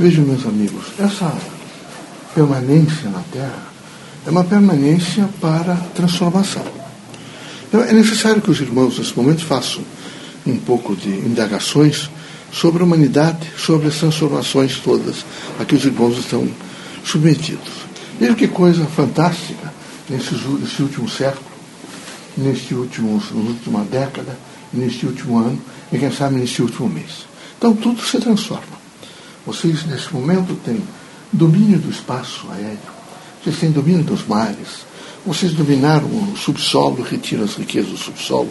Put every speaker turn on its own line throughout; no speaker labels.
Vejam, meus amigos, essa permanência na Terra é uma permanência para transformação. Então, é necessário que os irmãos, nesse momento, façam um pouco de indagações sobre a humanidade, sobre as transformações todas a que os irmãos estão submetidos. Veja que coisa fantástica nesse, nesse último século, neste último, última década, neste último ano e quem sabe neste último mês. Então tudo se transforma. Vocês, nesse momento, têm domínio do espaço aéreo, vocês têm domínio dos mares, vocês dominaram o subsolo, retiram as riquezas do subsolo,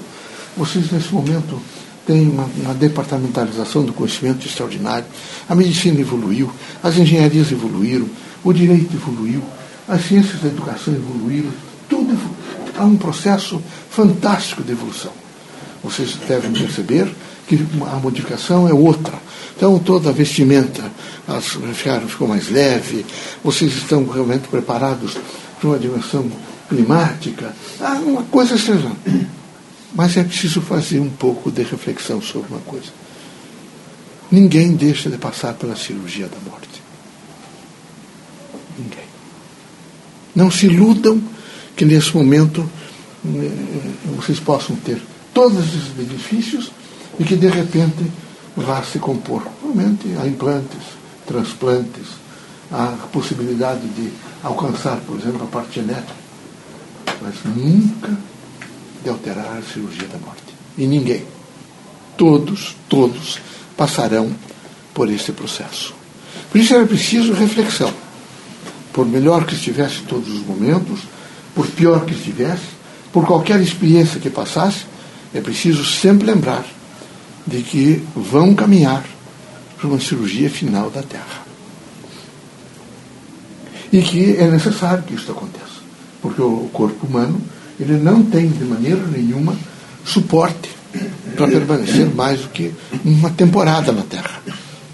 vocês, nesse momento, têm uma, uma departamentalização do conhecimento extraordinário, a medicina evoluiu, as engenharias evoluíram, o direito evoluiu, as ciências da educação evoluíram, tudo evoluiu. Há um processo fantástico de evolução. Vocês devem perceber que a modificação é outra. Então, toda a vestimenta ficou mais leve, vocês estão realmente preparados para uma dimensão climática. Ah, uma coisa seja. Mas é preciso fazer um pouco de reflexão sobre uma coisa. Ninguém deixa de passar pela cirurgia da morte. Ninguém. Não se iludam que nesse momento eh, vocês possam ter todos esses benefícios e que de repente vá se compor. Realmente há implantes, transplantes, a possibilidade de alcançar, por exemplo, a parte genética, mas nunca de alterar a cirurgia da morte. E ninguém. Todos, todos passarão por esse processo. Por isso era preciso reflexão. Por melhor que estivesse todos os momentos, por pior que estivesse, por qualquer experiência que passasse, é preciso sempre lembrar de que vão caminhar para uma cirurgia final da Terra. E que é necessário que isso aconteça, porque o corpo humano ele não tem de maneira nenhuma suporte para permanecer mais do que uma temporada na Terra.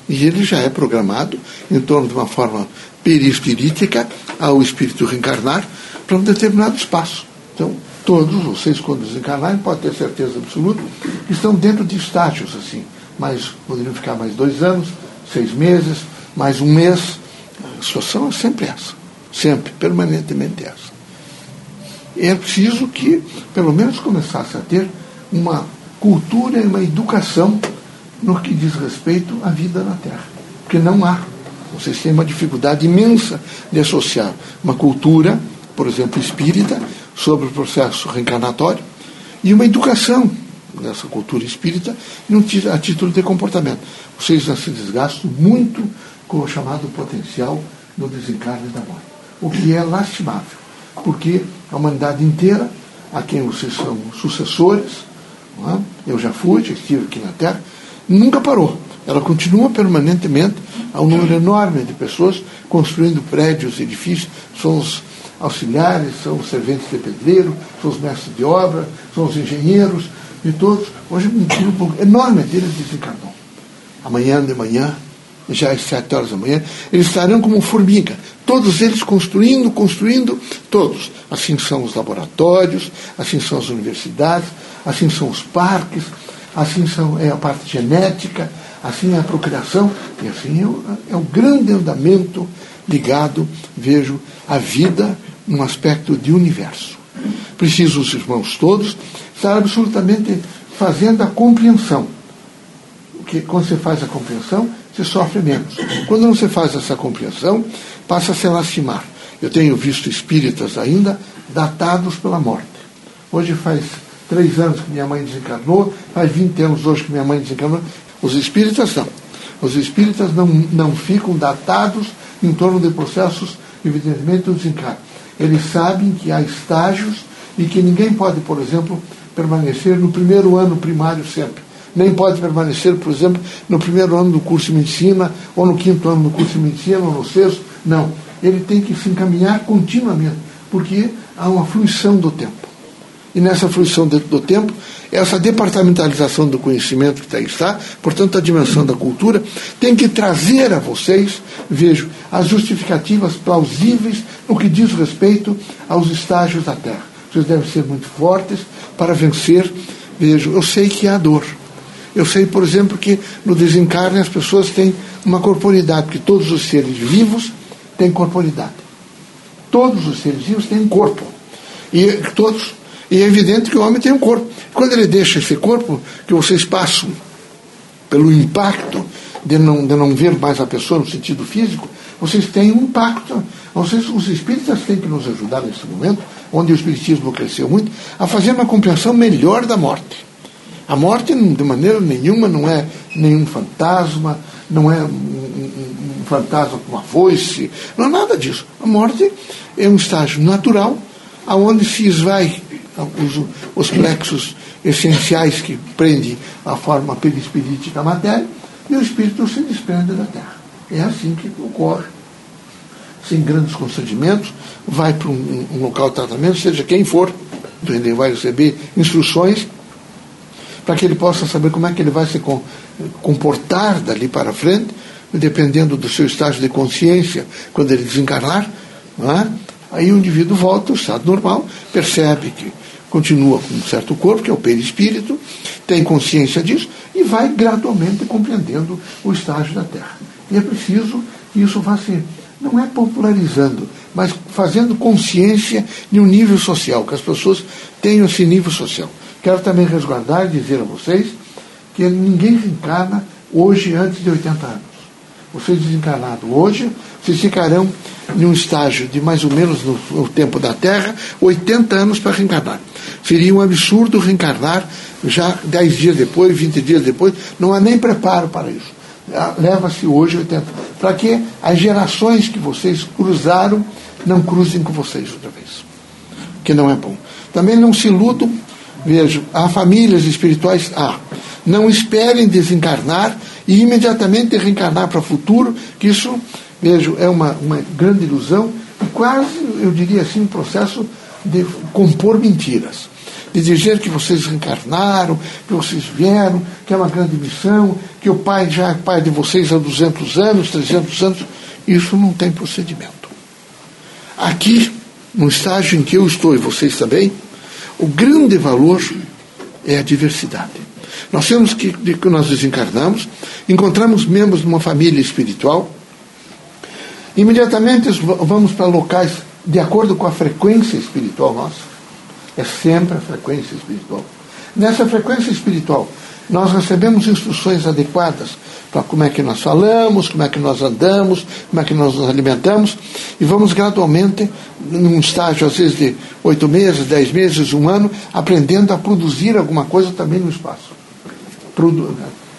E ele já é programado em torno de uma forma perispirítica ao espírito reencarnar para um determinado espaço. Então, todos vocês, quando desencarnarem, podem ter certeza absoluta que estão dentro de estágios assim. Mas poderiam ficar mais dois anos, seis meses, mais um mês. A situação é sempre essa. Sempre, permanentemente essa. É preciso que, pelo menos, começasse a ter uma cultura e uma educação no que diz respeito à vida na Terra. Porque não há. Vocês têm uma dificuldade imensa de associar uma cultura, por exemplo, espírita, sobre o processo reencarnatório e uma educação nessa cultura espírita a título de comportamento. Vocês já se desgastam muito com o chamado potencial do desencarne da morte, o que é lastimável, porque a humanidade inteira, a quem vocês são sucessores, é? eu já fui, já estive aqui na Terra, nunca parou. Ela continua permanentemente, há um número enorme de pessoas construindo prédios, edifícios, são os auxiliares, são os serventes de pedreiro, são os mestres de obra, são os engenheiros, e todos. Hoje um grupo enorme deles desencarnou. Amanhã de manhã, já às sete horas da manhã, eles estarão como formiga, todos eles construindo, construindo, todos. Assim são os laboratórios, assim são as universidades, assim são os parques, assim são, é a parte genética, assim é a procriação, e assim é o, é o grande andamento ligado, vejo, à vida num aspecto de universo. Preciso os irmãos todos estar absolutamente fazendo a compreensão. Porque quando você faz a compreensão, você sofre menos. Quando não se faz essa compreensão, passa a se lastimar. Eu tenho visto espíritas ainda datados pela morte. Hoje faz três anos que minha mãe desencarnou, faz 20 anos hoje que minha mãe desencarnou. Os espíritas não. Os espíritas não, não ficam datados em torno de processos, evidentemente, do desencarne. Eles sabem que há estágios e que ninguém pode, por exemplo, permanecer no primeiro ano primário sempre. Nem pode permanecer, por exemplo, no primeiro ano do curso de medicina, ou no quinto ano do curso de medicina, ou no sexto. Não. Ele tem que se encaminhar continuamente, porque há uma fruição do tempo. E nessa fruição do tempo, essa departamentalização do conhecimento que aí está, portanto, a dimensão da cultura, tem que trazer a vocês, vejo, as justificativas plausíveis no que diz respeito aos estágios da Terra. Vocês devem ser muito fortes para vencer. Vejo, eu sei que há dor. Eu sei, por exemplo, que no desencarne as pessoas têm uma corporidade, porque todos os seres vivos têm corporidade. Todos os seres vivos têm um corpo. E todos. E é evidente que o homem tem um corpo. Quando ele deixa esse corpo, que vocês passam pelo impacto de não, de não ver mais a pessoa no sentido físico, vocês têm um impacto. Vocês, os espíritas têm que nos ajudar nesse momento, onde o espiritismo cresceu muito, a fazer uma compreensão melhor da morte. A morte, de maneira nenhuma, não é nenhum fantasma, não é um, um, um fantasma com uma foice, não é nada disso. A morte é um estágio natural, aonde se esvai os, os plexos essenciais que prendem a forma perispirítica da matéria, e o espírito se desprende da Terra. É assim que ocorre, sem grandes constrangimentos, vai para um, um local de tratamento, seja quem for, ele vai receber instruções para que ele possa saber como é que ele vai se comportar dali para frente, dependendo do seu estágio de consciência, quando ele desencarnar. É? Aí o indivíduo volta ao estado normal, percebe que continua com um certo corpo, que é o perispírito, tem consciência disso e vai gradualmente compreendendo o estágio da Terra. E é preciso que isso vá não é popularizando, mas fazendo consciência de um nível social, que as pessoas tenham esse nível social. Quero também resguardar e dizer a vocês que ninguém reencarna hoje antes de 80 anos. Vocês desencarnados hoje, vocês ficarão em um estágio de mais ou menos no, no tempo da Terra, 80 anos para reencarnar. Seria um absurdo reencarnar já 10 dias depois, 20 dias depois, não há nem preparo para isso. Ah, leva-se hoje 80. Para que as gerações que vocês cruzaram não cruzem com vocês outra vez. Que não é bom. Também não se iludam Vejo, há famílias espirituais, há. Não esperem desencarnar e imediatamente reencarnar para o futuro, que isso, vejo, é uma, uma grande ilusão e quase, eu diria assim, um processo de compor mentiras. De dizer que vocês reencarnaram, que vocês vieram, que é uma grande missão, que o pai já é pai de vocês há 200 anos, 300 anos. Isso não tem procedimento. Aqui, no estágio em que eu estou e vocês também, o grande valor é a diversidade. Nós temos que, que nós desencarnamos, encontramos membros de uma família espiritual, imediatamente vamos para locais de acordo com a frequência espiritual nossa. É sempre a frequência espiritual. Nessa frequência espiritual, nós recebemos instruções adequadas para como é que nós falamos, como é que nós andamos, como é que nós nos alimentamos, e vamos gradualmente, num estágio às vezes de oito meses, dez meses, um ano, aprendendo a produzir alguma coisa também no espaço. Produ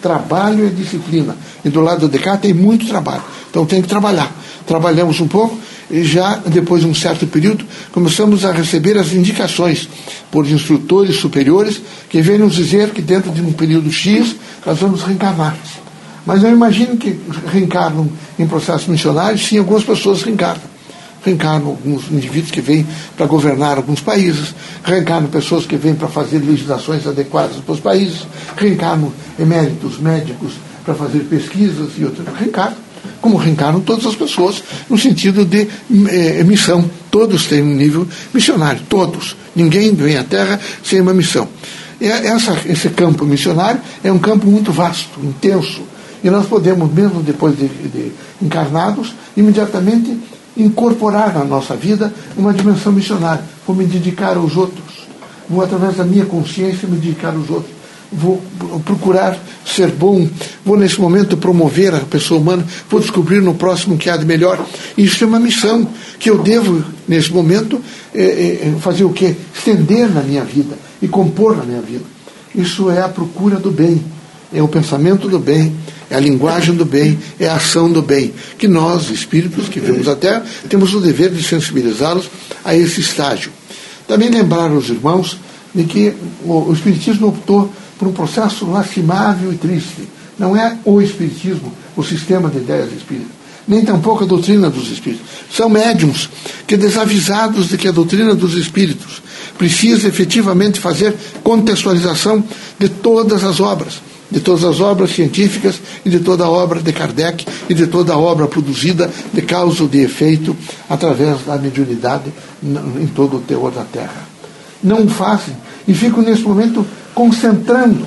trabalho e disciplina. E do lado de cá tem muito trabalho. Então tem que trabalhar. Trabalhamos um pouco e já depois de um certo período começamos a receber as indicações por instrutores superiores que vêm nos dizer que dentro de um período X nós vamos reencarnar. Mas eu imagino que reencarnam em processos missionários, sim, algumas pessoas reencarnam. Reencarnam alguns indivíduos que vêm para governar alguns países, reencarnam pessoas que vêm para fazer legislações adequadas para os países, reencarnam eméritos médicos para fazer pesquisas e outras. Reencarnam como reencarnam todas as pessoas, no sentido de é, missão. Todos têm um nível missionário, todos. Ninguém vem à Terra sem uma missão. E essa, esse campo missionário é um campo muito vasto, intenso. E nós podemos, mesmo depois de, de encarnados, imediatamente incorporar na nossa vida uma dimensão missionária. Vou me dedicar aos outros. Vou, através da minha consciência, me dedicar aos outros vou procurar ser bom, vou nesse momento promover a pessoa humana, vou descobrir no próximo que há de melhor. Isso é uma missão que eu devo, nesse momento, é, é, fazer o quê? Estender na minha vida e compor na minha vida. Isso é a procura do bem, é o pensamento do bem, é a linguagem do bem, é a ação do bem. Que nós, espíritos que vivemos a Terra, temos o dever de sensibilizá-los a esse estágio. Também lembrar aos irmãos de que o Espiritismo optou por um processo lastimável e triste. Não é o Espiritismo, o sistema de ideias espíritas, nem tampouco a doutrina dos espíritos. São médiums que, desavisados de que a doutrina dos espíritos precisa efetivamente fazer contextualização de todas as obras, de todas as obras científicas e de toda a obra de Kardec e de toda a obra produzida de causa ou de efeito através da mediunidade em todo o teor da Terra. Não fazem e ficam nesse momento concentrando,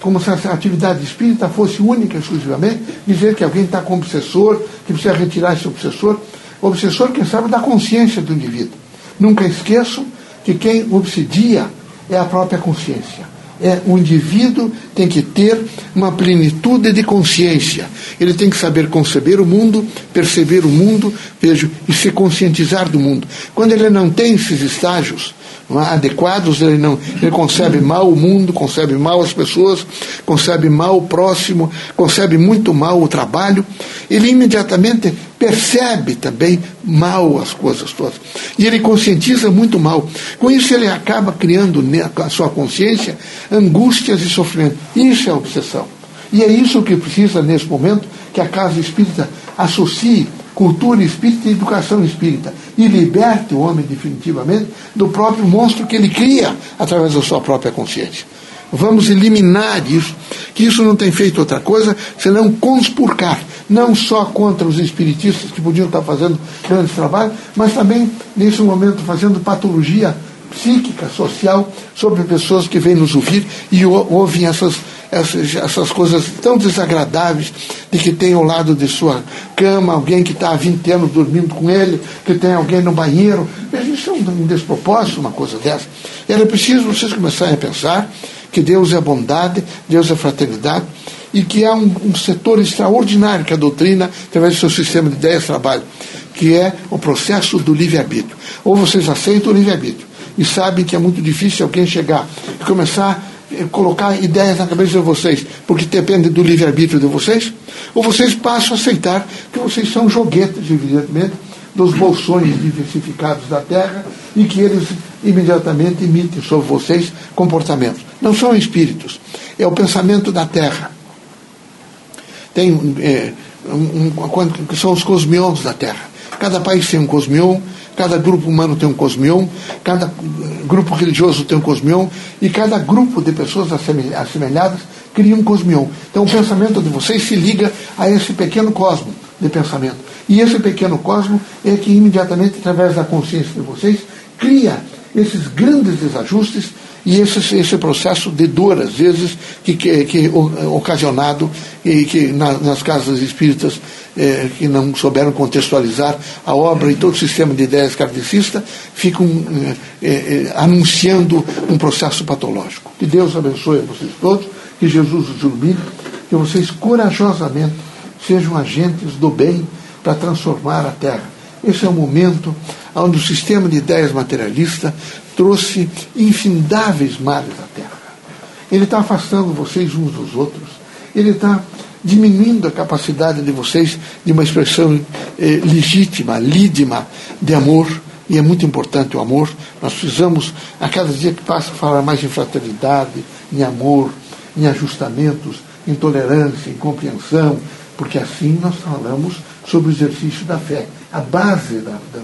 como se a atividade espírita fosse única exclusivamente, dizer que alguém está com obsessor, que precisa retirar esse obsessor. O obsessor, quem sabe, da consciência do indivíduo. Nunca esqueçam que quem obsidia é a própria consciência. É, o indivíduo tem que ter uma plenitude de consciência. Ele tem que saber conceber o mundo, perceber o mundo, vejo, e se conscientizar do mundo. Quando ele não tem esses estágios, adequados, ele não ele concebe mal o mundo, concebe mal as pessoas, concebe mal o próximo, concebe muito mal o trabalho, ele imediatamente percebe também mal as coisas todas. E ele conscientiza muito mal. Com isso ele acaba criando na sua consciência angústias e sofrimento. Isso é obsessão. E é isso que precisa nesse momento que a casa espírita associe cultura espírita e educação espírita e liberte o homem definitivamente do próprio monstro que ele cria através da sua própria consciência. Vamos eliminar isso, que isso não tem feito outra coisa senão conspurcar, não só contra os espiritistas que podiam estar fazendo grande trabalho, mas também, nesse momento, fazendo patologia psíquica, social, sobre pessoas que vêm nos ouvir e ouvem essas essas, essas coisas tão desagradáveis de que tem ao lado de sua cama alguém que está há 20 anos dormindo com ele, que tem alguém no banheiro. Isso é um despropósito, uma coisa dessa. Era preciso vocês começarem a pensar que Deus é bondade, Deus é fraternidade e que há um, um setor extraordinário que a doutrina, através do seu sistema de ideias, trabalha, que é o processo do livre-arbítrio. Ou vocês aceitam o livre-arbítrio e sabem que é muito difícil alguém chegar e começar colocar ideias na cabeça de vocês, porque depende do livre-arbítrio de vocês, ou vocês passam a aceitar que vocês são joguetes, evidentemente, dos bolsões diversificados da Terra e que eles imediatamente emitem sobre vocês comportamentos. Não são espíritos, é o pensamento da Terra. Tem é, um, um, são os cosmions da Terra. Cada país tem um cosmion, Cada grupo humano tem um cosmion, cada grupo religioso tem um cosmion, e cada grupo de pessoas assemelhadas cria um cosmion. Então o pensamento de vocês se liga a esse pequeno cosmo de pensamento. E esse pequeno cosmo é que imediatamente, através da consciência de vocês, cria esses grandes desajustes e esse, esse processo de dor, às vezes, que, que, que ocasionado e que na, nas casas espíritas é, que não souberam contextualizar a obra e todo o sistema de ideias kardecista ficam é, é, anunciando um processo patológico. Que Deus abençoe vocês todos, que Jesus os ilumine, que vocês corajosamente sejam agentes do bem para transformar a Terra. Esse é o momento onde o sistema de ideias materialista trouxe infindáveis males à Terra. Ele está afastando vocês uns dos outros. Ele está diminuindo a capacidade de vocês de uma expressão eh, legítima, lídima de amor. E é muito importante o amor. Nós precisamos, a cada dia que passa, falar mais em fraternidade, em amor, em ajustamentos, em tolerância, em compreensão, porque assim nós falamos sobre o exercício da fé. A base da, da,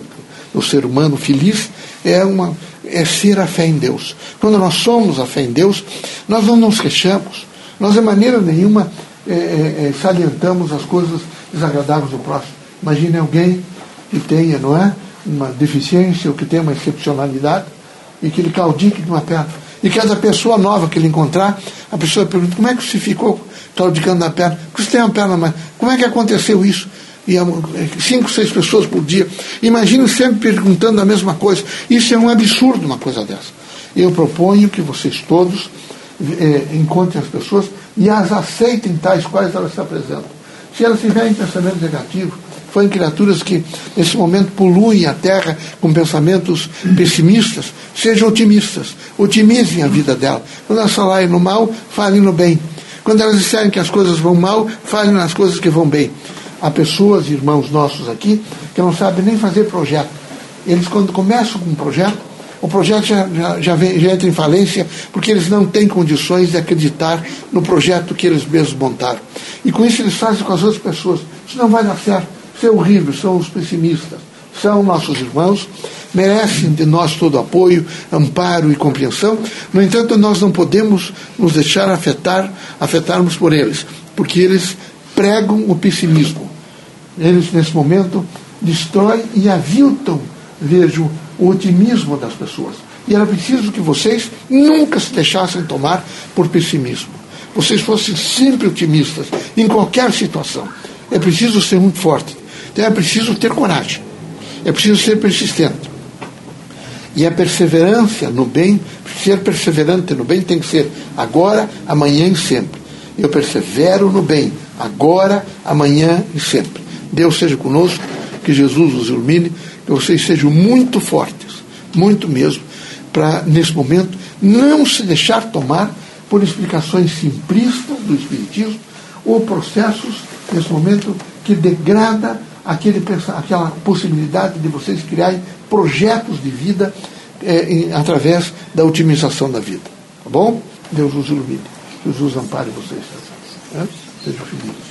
do ser humano feliz é, uma, é ser a fé em Deus. Quando nós somos a fé em Deus, nós não nos queixamos. Nós, de maneira nenhuma, é, é, é, salientamos as coisas desagradáveis do próximo. Imagine alguém que tenha, não é? Uma deficiência ou que tenha uma excepcionalidade e que ele claudique de uma perna. E cada pessoa nova que ele encontrar, a pessoa pergunta: como é que você ficou claudicando na perna? Porque você tem uma perna, mas como é que aconteceu isso? E cinco, seis pessoas por dia. Imagine sempre perguntando a mesma coisa. Isso é um absurdo, uma coisa dessa. Eu proponho que vocês todos é, encontrem as pessoas e as aceitem tais quais elas se apresentam. Se elas tiverem pensamento negativo, forem criaturas que nesse momento poluem a terra com pensamentos pessimistas, sejam otimistas, otimizem a vida dela. Quando elas falarem no mal, falem no bem. Quando elas disserem que as coisas vão mal, falem nas coisas que vão bem. Há pessoas, irmãos nossos aqui, que não sabem nem fazer projeto. Eles, quando começam com um projeto, o projeto já, já, já, vem, já entra em falência porque eles não têm condições de acreditar no projeto que eles mesmos montaram. E com isso eles fazem com as outras pessoas. Isso não vai dar certo. Isso é horrível, são os pessimistas. São nossos irmãos, merecem de nós todo apoio, amparo e compreensão. No entanto, nós não podemos nos deixar afetar, afetarmos por eles, porque eles pregam o pessimismo. Eles, nesse momento, destroem e aviltam, vejo, o otimismo das pessoas. E era preciso que vocês nunca se deixassem tomar por pessimismo. vocês fossem sempre otimistas, em qualquer situação. É preciso ser muito forte. Então é preciso ter coragem. É preciso ser persistente. E a perseverança no bem, ser perseverante no bem tem que ser agora, amanhã e sempre. Eu persevero no bem, agora, amanhã e sempre. Deus seja conosco, que Jesus os ilumine, que vocês sejam muito fortes, muito mesmo, para, nesse momento, não se deixar tomar por explicações simplistas do Espiritismo ou processos, nesse momento, que degrada aquele, aquela possibilidade de vocês criarem projetos de vida é, em, através da otimização da vida. Tá bom? Deus os ilumine. Jesus ampare vocês. Né? Sejam felizes.